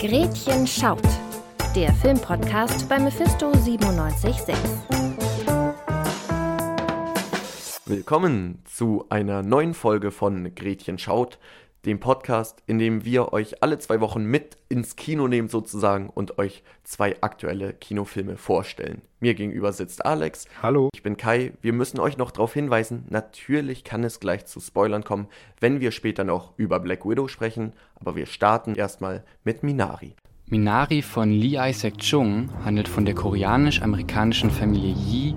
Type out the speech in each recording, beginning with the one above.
Gretchen schaut. Der Filmpodcast bei Mephisto 976. Willkommen zu einer neuen Folge von Gretchen schaut, dem Podcast, in dem wir euch alle zwei Wochen mit ins Kino nehmen sozusagen und euch zwei aktuelle Kinofilme vorstellen. Mir gegenüber sitzt Alex. Hallo. Ich bin Kai. Wir müssen euch noch darauf hinweisen, natürlich kann es gleich zu Spoilern kommen, wenn wir später noch über Black Widow sprechen, aber wir starten erstmal mit Minari. Minari von Lee Isaac Chung handelt von der koreanisch-amerikanischen Familie Yi,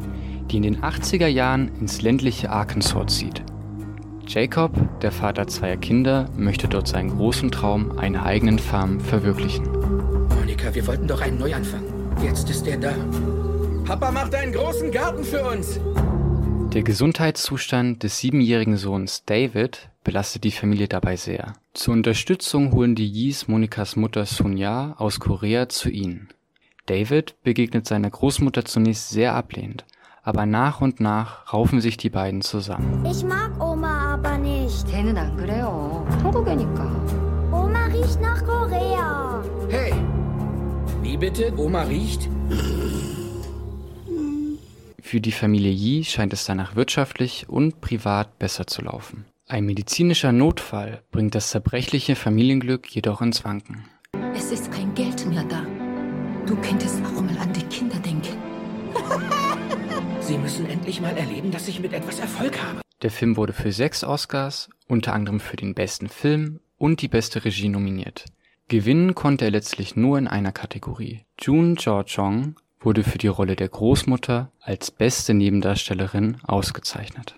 die in den 80er Jahren ins ländliche Arkansas zieht. Jacob, der Vater zweier Kinder, möchte dort seinen großen Traum einer eigenen Farm verwirklichen. Monika, wir wollten doch einen Neuanfang. Jetzt ist er da. Papa macht einen großen Garten für uns. Der Gesundheitszustand des siebenjährigen Sohns David belastet die Familie dabei sehr. Zur Unterstützung holen die Yis Monikas Mutter Sonja aus Korea zu ihnen. David begegnet seiner Großmutter zunächst sehr ablehnend, aber nach und nach raufen sich die beiden zusammen. Ich mag Oma aber nicht. 걔는 안 그래요. 한국애니까. Oma riecht nach Korea. Hey, wie bitte? Oma riecht? Für die Familie Yi scheint es danach wirtschaftlich und privat besser zu laufen. Ein medizinischer Notfall bringt das zerbrechliche Familienglück jedoch ins Wanken. Es ist kein Geld mehr da. Du könntest auch mal an die Kinder denken. Sie müssen endlich mal erleben, dass ich mit etwas Erfolg habe. Der Film wurde für sechs Oscars, unter anderem für den besten Film und die beste Regie nominiert. Gewinnen konnte er letztlich nur in einer Kategorie. June Jo-chong wurde für die Rolle der Großmutter als beste Nebendarstellerin ausgezeichnet.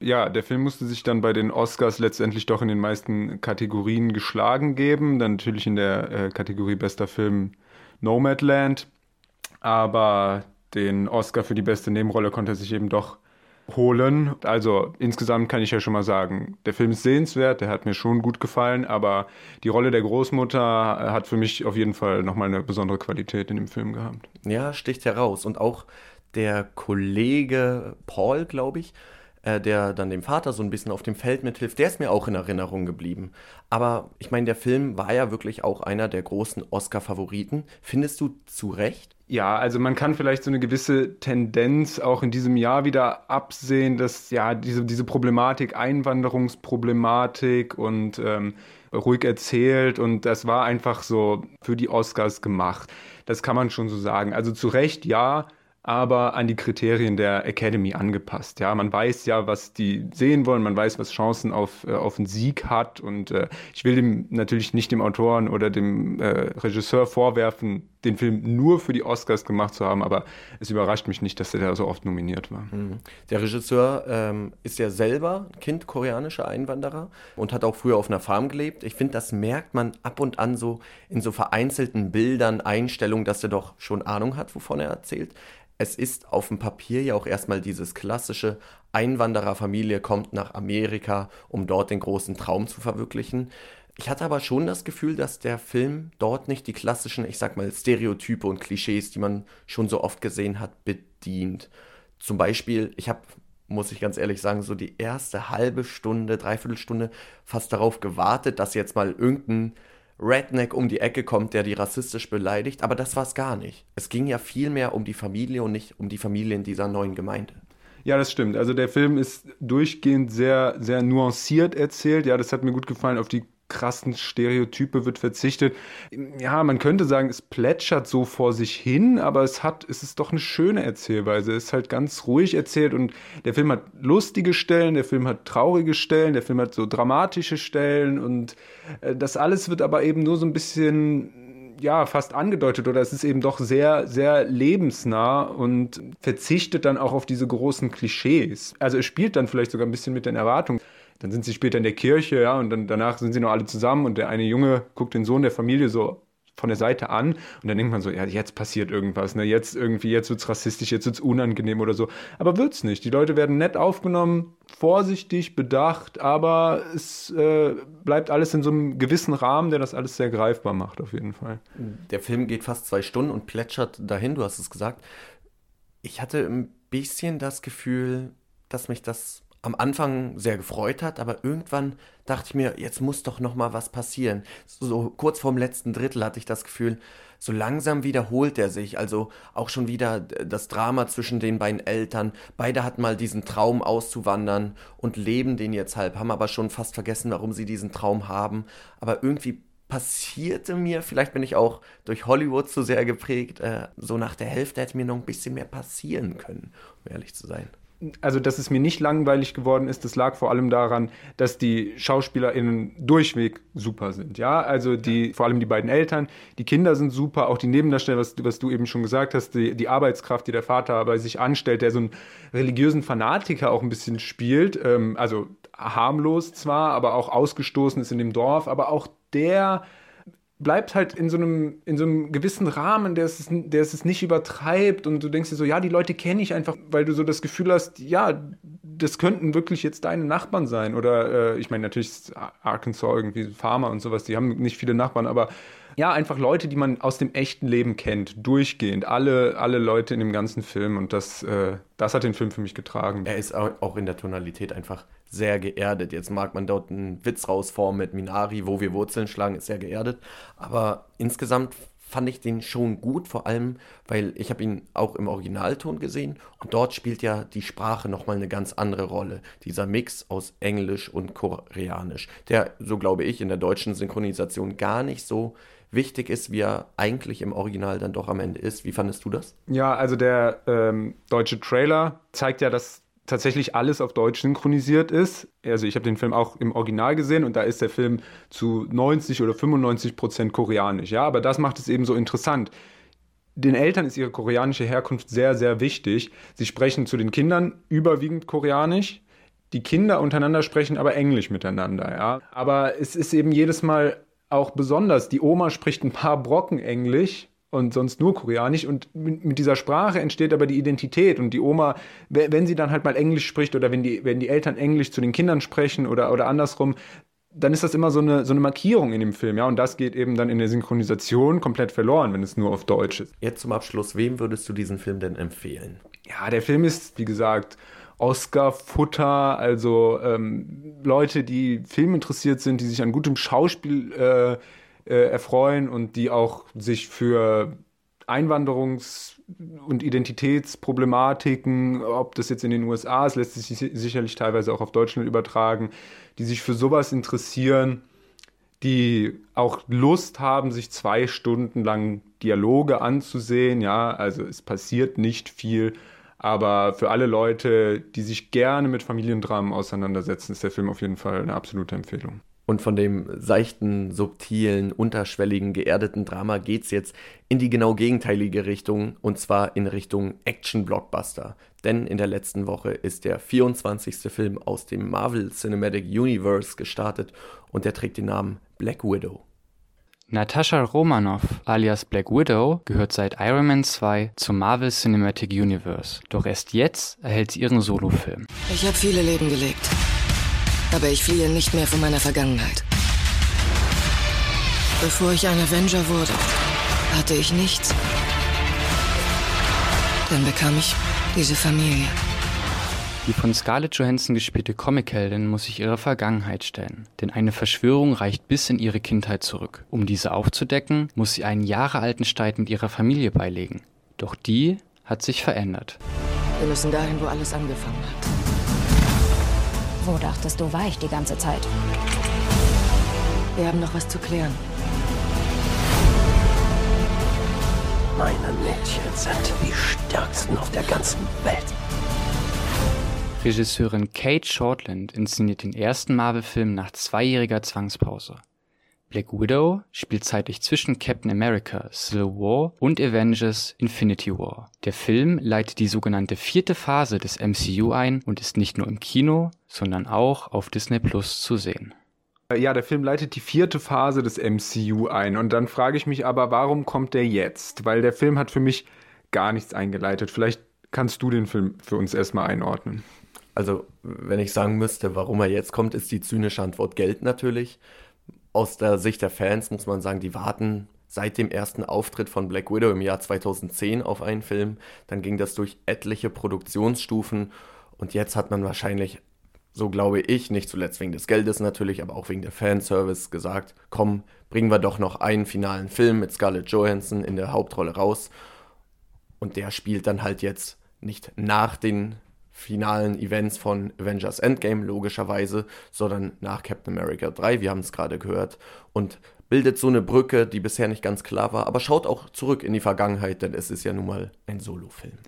Ja, der Film musste sich dann bei den Oscars letztendlich doch in den meisten Kategorien geschlagen geben. Dann natürlich in der äh, Kategorie bester Film Nomadland. Aber den Oscar für die beste Nebenrolle konnte er sich eben doch holen. Also insgesamt kann ich ja schon mal sagen, der Film ist sehenswert, der hat mir schon gut gefallen, aber die Rolle der Großmutter hat für mich auf jeden Fall nochmal eine besondere Qualität in dem Film gehabt. Ja, sticht heraus. Und auch der Kollege Paul, glaube ich, äh, der dann dem Vater so ein bisschen auf dem Feld mithilft, der ist mir auch in Erinnerung geblieben. Aber ich meine, der Film war ja wirklich auch einer der großen Oscar-Favoriten. Findest du zu Recht? Ja, also man kann vielleicht so eine gewisse Tendenz auch in diesem Jahr wieder absehen, dass ja diese, diese Problematik, Einwanderungsproblematik und ähm, ruhig erzählt und das war einfach so für die Oscars gemacht. Das kann man schon so sagen. Also zu Recht ja, aber an die Kriterien der Academy angepasst. Ja, man weiß ja, was die sehen wollen, man weiß, was Chancen auf, äh, auf einen Sieg hat und äh, ich will dem natürlich nicht dem Autoren oder dem äh, Regisseur vorwerfen, den Film nur für die Oscars gemacht zu haben, aber es überrascht mich nicht, dass er da so oft nominiert war. Mhm. Der Regisseur ähm, ist ja selber Kind koreanischer Einwanderer und hat auch früher auf einer Farm gelebt. Ich finde, das merkt man ab und an so in so vereinzelten Bildern, Einstellungen, dass er doch schon Ahnung hat, wovon er erzählt es ist auf dem Papier ja auch erstmal dieses klassische Einwandererfamilie kommt nach Amerika, um dort den großen Traum zu verwirklichen. Ich hatte aber schon das Gefühl, dass der Film dort nicht die klassischen, ich sag mal, Stereotype und Klischees, die man schon so oft gesehen hat, bedient. Zum Beispiel, ich habe, muss ich ganz ehrlich sagen, so die erste halbe Stunde, dreiviertel Stunde fast darauf gewartet, dass jetzt mal irgendein Redneck um die Ecke kommt, der die rassistisch beleidigt, aber das war es gar nicht. Es ging ja viel mehr um die Familie und nicht um die Familie in dieser neuen Gemeinde. Ja, das stimmt. Also der Film ist durchgehend sehr, sehr nuanciert erzählt. Ja, das hat mir gut gefallen. Auf die krassen Stereotype wird verzichtet. Ja, man könnte sagen, es plätschert so vor sich hin, aber es hat, es ist doch eine schöne Erzählweise. Es ist halt ganz ruhig erzählt und der Film hat lustige Stellen, der Film hat traurige Stellen, der Film hat so dramatische Stellen und äh, das alles wird aber eben nur so ein bisschen ja, fast angedeutet oder es ist eben doch sehr, sehr lebensnah und verzichtet dann auch auf diese großen Klischees. Also es spielt dann vielleicht sogar ein bisschen mit den Erwartungen. Dann sind sie später in der Kirche, ja, und dann danach sind sie noch alle zusammen und der eine Junge guckt den Sohn der Familie so von der Seite an und dann denkt man so, ja, jetzt passiert irgendwas, ne? Jetzt irgendwie, jetzt wird's rassistisch, jetzt wird's unangenehm oder so. Aber wird's nicht. Die Leute werden nett aufgenommen, vorsichtig, bedacht, aber es äh, bleibt alles in so einem gewissen Rahmen, der das alles sehr greifbar macht, auf jeden Fall. Der Film geht fast zwei Stunden und plätschert dahin, du hast es gesagt. Ich hatte ein bisschen das Gefühl, dass mich das am Anfang sehr gefreut hat, aber irgendwann dachte ich mir, jetzt muss doch noch mal was passieren. So kurz vorm letzten Drittel hatte ich das Gefühl, so langsam wiederholt er sich, also auch schon wieder das Drama zwischen den beiden Eltern. Beide hatten mal diesen Traum auszuwandern und leben den jetzt halb, haben aber schon fast vergessen, warum sie diesen Traum haben. Aber irgendwie passierte mir, vielleicht bin ich auch durch Hollywood zu sehr geprägt, äh, so nach der Hälfte hätte mir noch ein bisschen mehr passieren können, um ehrlich zu sein also dass es mir nicht langweilig geworden ist, das lag vor allem daran, dass die SchauspielerInnen durchweg super sind. Ja, also die, vor allem die beiden Eltern, die Kinder sind super, auch die Nebendarsteller, was, was du eben schon gesagt hast, die, die Arbeitskraft, die der Vater bei sich anstellt, der so einen religiösen Fanatiker auch ein bisschen spielt, ähm, also harmlos zwar, aber auch ausgestoßen ist in dem Dorf, aber auch der bleibt halt in so einem, in so einem gewissen Rahmen, der es, der es nicht übertreibt und du denkst dir so, ja, die Leute kenne ich einfach, weil du so das Gefühl hast, ja, das könnten wirklich jetzt deine Nachbarn sein oder äh, ich meine, natürlich ist Arkansas irgendwie Farmer und sowas, die haben nicht viele Nachbarn, aber ja, einfach Leute, die man aus dem echten Leben kennt, durchgehend, alle, alle Leute in dem ganzen Film und das, äh, das hat den Film für mich getragen. Er ist auch in der Tonalität einfach sehr geerdet. Jetzt mag man dort einen Witz rausformen mit Minari, wo wir Wurzeln schlagen, ist sehr geerdet. Aber insgesamt fand ich den schon gut, vor allem, weil ich habe ihn auch im Originalton gesehen und dort spielt ja die Sprache nochmal eine ganz andere Rolle. Dieser Mix aus Englisch und Koreanisch, der, so glaube ich, in der deutschen Synchronisation gar nicht so wichtig ist, wie er eigentlich im Original dann doch am Ende ist. Wie fandest du das? Ja, also der ähm, deutsche Trailer zeigt ja, dass tatsächlich alles auf Deutsch synchronisiert ist. Also ich habe den Film auch im Original gesehen und da ist der Film zu 90 oder 95 Prozent koreanisch. Ja, aber das macht es eben so interessant. Den Eltern ist ihre koreanische Herkunft sehr, sehr wichtig. Sie sprechen zu den Kindern überwiegend koreanisch. Die Kinder untereinander sprechen aber Englisch miteinander. Ja, aber es ist eben jedes Mal auch besonders. Die Oma spricht ein paar Brocken Englisch und sonst nur Koreanisch. Und mit dieser Sprache entsteht aber die Identität. Und die Oma, wenn sie dann halt mal Englisch spricht oder wenn die, wenn die Eltern Englisch zu den Kindern sprechen oder, oder andersrum, dann ist das immer so eine, so eine Markierung in dem Film, ja. Und das geht eben dann in der Synchronisation komplett verloren, wenn es nur auf Deutsch ist. Jetzt zum Abschluss, wem würdest du diesen Film denn empfehlen? Ja, der Film ist, wie gesagt, Oscar-Futter, also ähm, Leute, die filminteressiert sind, die sich an gutem Schauspiel äh, äh, erfreuen und die auch sich für Einwanderungs- und Identitätsproblematiken, ob das jetzt in den USA ist, lässt sich sicherlich teilweise auch auf Deutschland übertragen, die sich für sowas interessieren, die auch Lust haben, sich zwei Stunden lang Dialoge anzusehen. Ja, also es passiert nicht viel, aber für alle Leute, die sich gerne mit Familiendramen auseinandersetzen, ist der Film auf jeden Fall eine absolute Empfehlung. Und von dem seichten, subtilen, unterschwelligen, geerdeten Drama geht es jetzt in die genau gegenteilige Richtung, und zwar in Richtung Action-Blockbuster. Denn in der letzten Woche ist der 24. Film aus dem Marvel Cinematic Universe gestartet und der trägt den Namen Black Widow. Natascha Romanoff alias Black Widow gehört seit Iron Man 2 zum Marvel Cinematic Universe. Doch erst jetzt erhält sie ihren Solofilm. Ich habe viele Leben gelebt. Aber ich fliehe nicht mehr von meiner Vergangenheit. Bevor ich ein Avenger wurde, hatte ich nichts. Dann bekam ich diese Familie. Die von Scarlett Johansson gespielte Comicheldin muss sich ihrer Vergangenheit stellen, denn eine Verschwörung reicht bis in ihre Kindheit zurück. Um diese aufzudecken, muss sie einen jahrealten Streit mit ihrer Familie beilegen. Doch die hat sich verändert. Wir müssen dahin, wo alles angefangen hat. Wo dachtest du, war ich die ganze Zeit? Wir haben noch was zu klären. Meine Mädchen sind die stärksten auf der ganzen Welt. Regisseurin Kate Shortland inszeniert den ersten Marvel-Film nach zweijähriger Zwangspause. Black Widow spielt zeitlich zwischen Captain America Civil War und Avengers Infinity War. Der Film leitet die sogenannte vierte Phase des MCU ein und ist nicht nur im Kino, sondern auch auf Disney Plus zu sehen. Ja, der Film leitet die vierte Phase des MCU ein. Und dann frage ich mich aber, warum kommt der jetzt? Weil der Film hat für mich gar nichts eingeleitet. Vielleicht kannst du den Film für uns erstmal einordnen. Also, wenn ich sagen müsste, warum er jetzt kommt, ist die zynische Antwort Geld natürlich aus der Sicht der Fans muss man sagen, die warten seit dem ersten Auftritt von Black Widow im Jahr 2010 auf einen Film. Dann ging das durch etliche Produktionsstufen und jetzt hat man wahrscheinlich so glaube ich, nicht zuletzt wegen des Geldes natürlich, aber auch wegen der Fanservice gesagt, komm, bringen wir doch noch einen finalen Film mit Scarlett Johansson in der Hauptrolle raus. Und der spielt dann halt jetzt nicht nach den finalen Events von Avengers Endgame, logischerweise, sondern nach Captain America 3, wir haben es gerade gehört, und bildet so eine Brücke, die bisher nicht ganz klar war, aber schaut auch zurück in die Vergangenheit, denn es ist ja nun mal ein Solo-Film.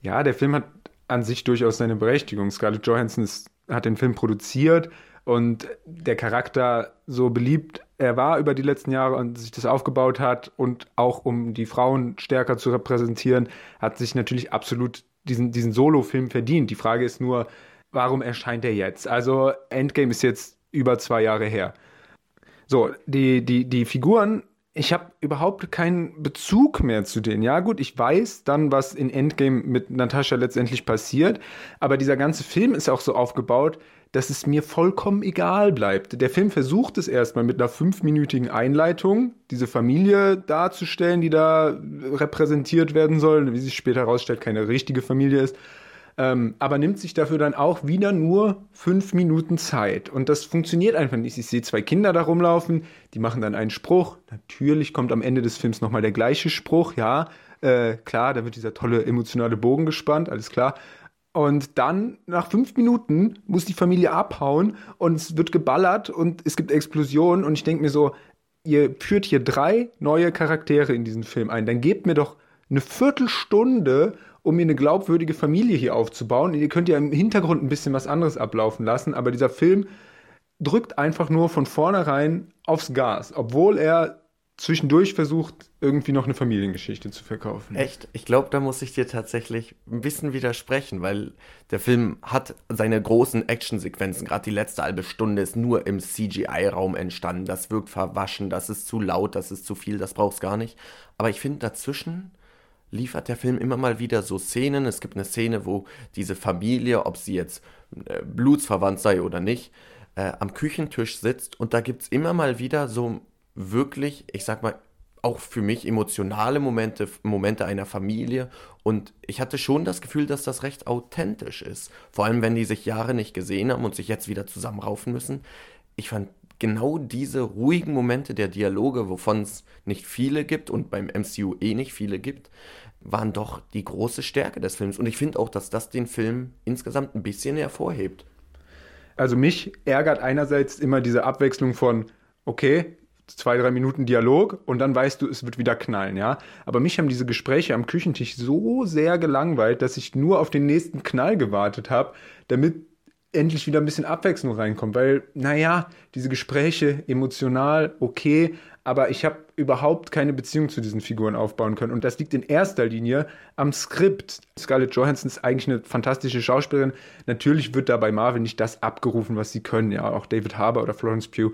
Ja, der Film hat an sich durchaus seine Berechtigung. Scarlett Johansson ist, hat den Film produziert und der Charakter so beliebt er war über die letzten Jahre und sich das aufgebaut hat und auch um die Frauen stärker zu repräsentieren, hat sich natürlich absolut diesen, diesen Solo-Film verdient. Die Frage ist nur, warum erscheint er jetzt? Also Endgame ist jetzt über zwei Jahre her. So, die, die, die Figuren, ich habe überhaupt keinen Bezug mehr zu denen. Ja, gut, ich weiß dann, was in Endgame mit Natascha letztendlich passiert, aber dieser ganze Film ist auch so aufgebaut, dass es mir vollkommen egal bleibt. Der Film versucht es erstmal mit einer fünfminütigen Einleitung, diese Familie darzustellen, die da repräsentiert werden soll, wie sich später herausstellt, keine richtige Familie ist. Ähm, aber nimmt sich dafür dann auch wieder nur fünf Minuten Zeit. Und das funktioniert einfach nicht. Ich sehe zwei Kinder da rumlaufen, die machen dann einen Spruch. Natürlich kommt am Ende des Films nochmal der gleiche Spruch, ja. Äh, klar, da wird dieser tolle emotionale Bogen gespannt, alles klar. Und dann, nach fünf Minuten, muss die Familie abhauen und es wird geballert und es gibt Explosionen. Und ich denke mir so, ihr führt hier drei neue Charaktere in diesen Film ein. Dann gebt mir doch eine Viertelstunde, um mir eine glaubwürdige Familie hier aufzubauen. Ihr könnt ja im Hintergrund ein bisschen was anderes ablaufen lassen, aber dieser Film drückt einfach nur von vornherein aufs Gas, obwohl er zwischendurch versucht, irgendwie noch eine Familiengeschichte zu verkaufen. Echt? Ich glaube, da muss ich dir tatsächlich ein bisschen widersprechen, weil der Film hat seine großen Actionsequenzen, gerade die letzte halbe Stunde ist nur im CGI-Raum entstanden. Das wirkt verwaschen, das ist zu laut, das ist zu viel, das brauchst gar nicht. Aber ich finde, dazwischen liefert der Film immer mal wieder so Szenen. Es gibt eine Szene, wo diese Familie, ob sie jetzt äh, blutsverwandt sei oder nicht, äh, am Küchentisch sitzt und da gibt es immer mal wieder so wirklich, ich sag mal, auch für mich emotionale Momente, Momente einer Familie. Und ich hatte schon das Gefühl, dass das recht authentisch ist. Vor allem, wenn die sich Jahre nicht gesehen haben und sich jetzt wieder zusammenraufen müssen. Ich fand genau diese ruhigen Momente der Dialoge, wovon es nicht viele gibt und beim MCU eh nicht viele gibt, waren doch die große Stärke des Films. Und ich finde auch, dass das den Film insgesamt ein bisschen hervorhebt. Also mich ärgert einerseits immer diese Abwechslung von, okay, zwei, drei Minuten Dialog und dann weißt du, es wird wieder knallen, ja. Aber mich haben diese Gespräche am Küchentisch so sehr gelangweilt, dass ich nur auf den nächsten Knall gewartet habe, damit endlich wieder ein bisschen Abwechslung reinkommt, weil, naja, diese Gespräche emotional okay, aber ich habe überhaupt keine Beziehung zu diesen Figuren aufbauen können. Und das liegt in erster Linie am Skript. Scarlett Johansson ist eigentlich eine fantastische Schauspielerin. Natürlich wird da bei Marvel nicht das abgerufen, was sie können. Ja, auch David Harbour oder Florence Pugh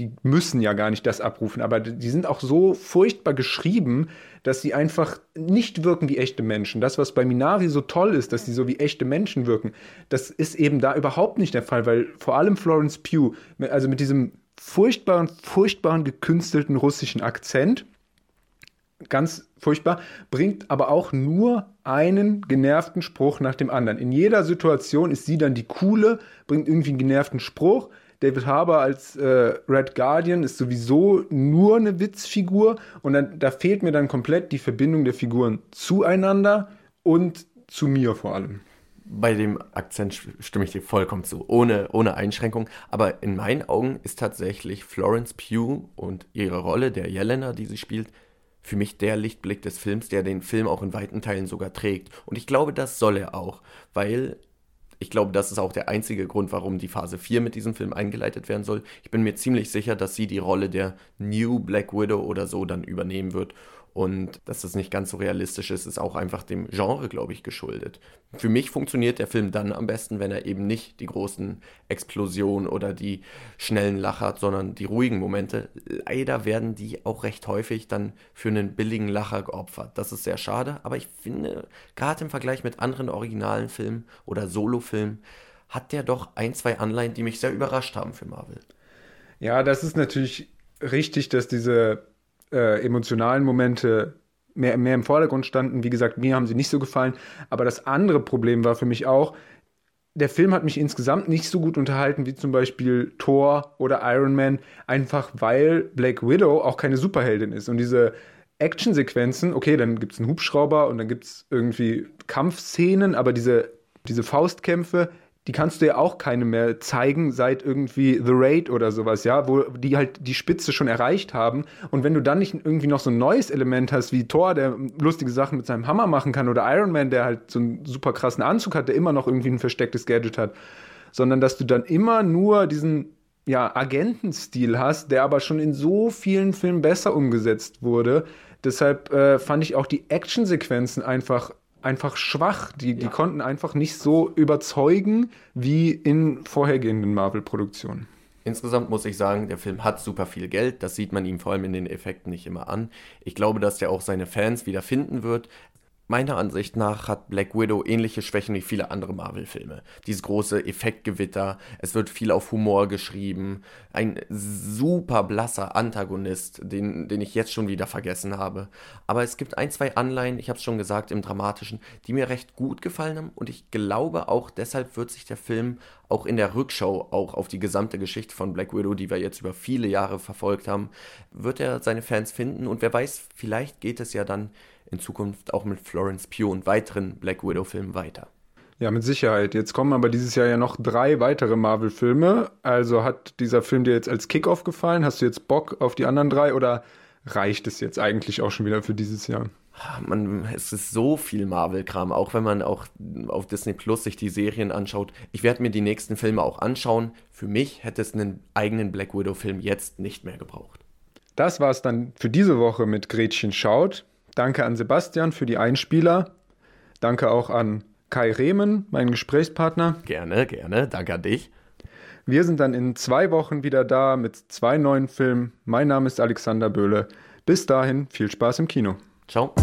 die müssen ja gar nicht das abrufen, aber die sind auch so furchtbar geschrieben, dass sie einfach nicht wirken wie echte Menschen. Das, was bei Minari so toll ist, dass sie so wie echte Menschen wirken, das ist eben da überhaupt nicht der Fall, weil vor allem Florence Pugh, also mit diesem furchtbaren, furchtbaren gekünstelten russischen Akzent, ganz furchtbar, bringt aber auch nur einen genervten Spruch nach dem anderen. In jeder Situation ist sie dann die coole, bringt irgendwie einen genervten Spruch, David Harbour als äh, Red Guardian ist sowieso nur eine Witzfigur und dann, da fehlt mir dann komplett die Verbindung der Figuren zueinander und zu mir vor allem. Bei dem Akzent stimme ich dir vollkommen zu, ohne, ohne Einschränkung. Aber in meinen Augen ist tatsächlich Florence Pugh und ihre Rolle, der Jelena, die sie spielt, für mich der Lichtblick des Films, der den Film auch in weiten Teilen sogar trägt. Und ich glaube, das soll er auch, weil ich glaube, das ist auch der einzige Grund, warum die Phase 4 mit diesem Film eingeleitet werden soll. Ich bin mir ziemlich sicher, dass sie die Rolle der New Black Widow oder so dann übernehmen wird und dass das nicht ganz so realistisch ist, ist auch einfach dem Genre, glaube ich, geschuldet. Für mich funktioniert der Film dann am besten, wenn er eben nicht die großen Explosionen oder die schnellen Lacher hat, sondern die ruhigen Momente. Leider werden die auch recht häufig dann für einen billigen Lacher geopfert. Das ist sehr schade, aber ich finde, gerade im Vergleich mit anderen originalen Filmen oder Solofilmen, hat der doch ein, zwei Anleihen, die mich sehr überrascht haben für Marvel. Ja, das ist natürlich richtig, dass diese äh, emotionalen Momente mehr, mehr im Vordergrund standen. Wie gesagt, mir haben sie nicht so gefallen. Aber das andere Problem war für mich auch, der Film hat mich insgesamt nicht so gut unterhalten wie zum Beispiel Thor oder Iron Man, einfach weil Black Widow auch keine Superheldin ist. Und diese Actionsequenzen, okay, dann gibt es einen Hubschrauber und dann gibt es irgendwie Kampfszenen, aber diese, diese Faustkämpfe, die kannst du ja auch keine mehr zeigen seit irgendwie The Raid oder sowas, ja, wo die halt die Spitze schon erreicht haben. Und wenn du dann nicht irgendwie noch so ein neues Element hast, wie Thor, der lustige Sachen mit seinem Hammer machen kann, oder Iron Man, der halt so einen super krassen Anzug hat, der immer noch irgendwie ein verstecktes Gadget hat, sondern dass du dann immer nur diesen ja, Agentenstil hast, der aber schon in so vielen Filmen besser umgesetzt wurde. Deshalb äh, fand ich auch die Actionsequenzen einfach einfach schwach. Die, die konnten einfach nicht so überzeugen wie in vorhergehenden Marvel-Produktionen. Insgesamt muss ich sagen, der Film hat super viel Geld. Das sieht man ihm vor allem in den Effekten nicht immer an. Ich glaube, dass der auch seine Fans wieder finden wird. Meiner Ansicht nach hat Black Widow ähnliche Schwächen wie viele andere Marvel-Filme. Dieses große Effektgewitter, es wird viel auf Humor geschrieben, ein super blasser Antagonist, den, den ich jetzt schon wieder vergessen habe. Aber es gibt ein, zwei Anleihen, ich habe es schon gesagt, im Dramatischen, die mir recht gut gefallen haben und ich glaube auch deshalb wird sich der Film auch in der Rückschau auch auf die gesamte Geschichte von Black Widow, die wir jetzt über viele Jahre verfolgt haben, wird er seine Fans finden und wer weiß, vielleicht geht es ja dann in Zukunft auch mit Florence Pugh und weiteren Black Widow-Filmen weiter. Ja, mit Sicherheit. Jetzt kommen aber dieses Jahr ja noch drei weitere Marvel-Filme. Also hat dieser Film dir jetzt als Kickoff gefallen? Hast du jetzt Bock auf die anderen drei oder reicht es jetzt eigentlich auch schon wieder für dieses Jahr? Man, es ist so viel Marvel-Kram, auch wenn man auch auf Disney Plus sich die Serien anschaut. Ich werde mir die nächsten Filme auch anschauen. Für mich hätte es einen eigenen Black Widow-Film jetzt nicht mehr gebraucht. Das war es dann für diese Woche mit Gretchen Schaut. Danke an Sebastian für die Einspieler. Danke auch an Kai Rehmen, meinen Gesprächspartner. Gerne, gerne. Danke an dich. Wir sind dann in zwei Wochen wieder da mit zwei neuen Filmen. Mein Name ist Alexander Böhle. Bis dahin viel Spaß im Kino. Ciao.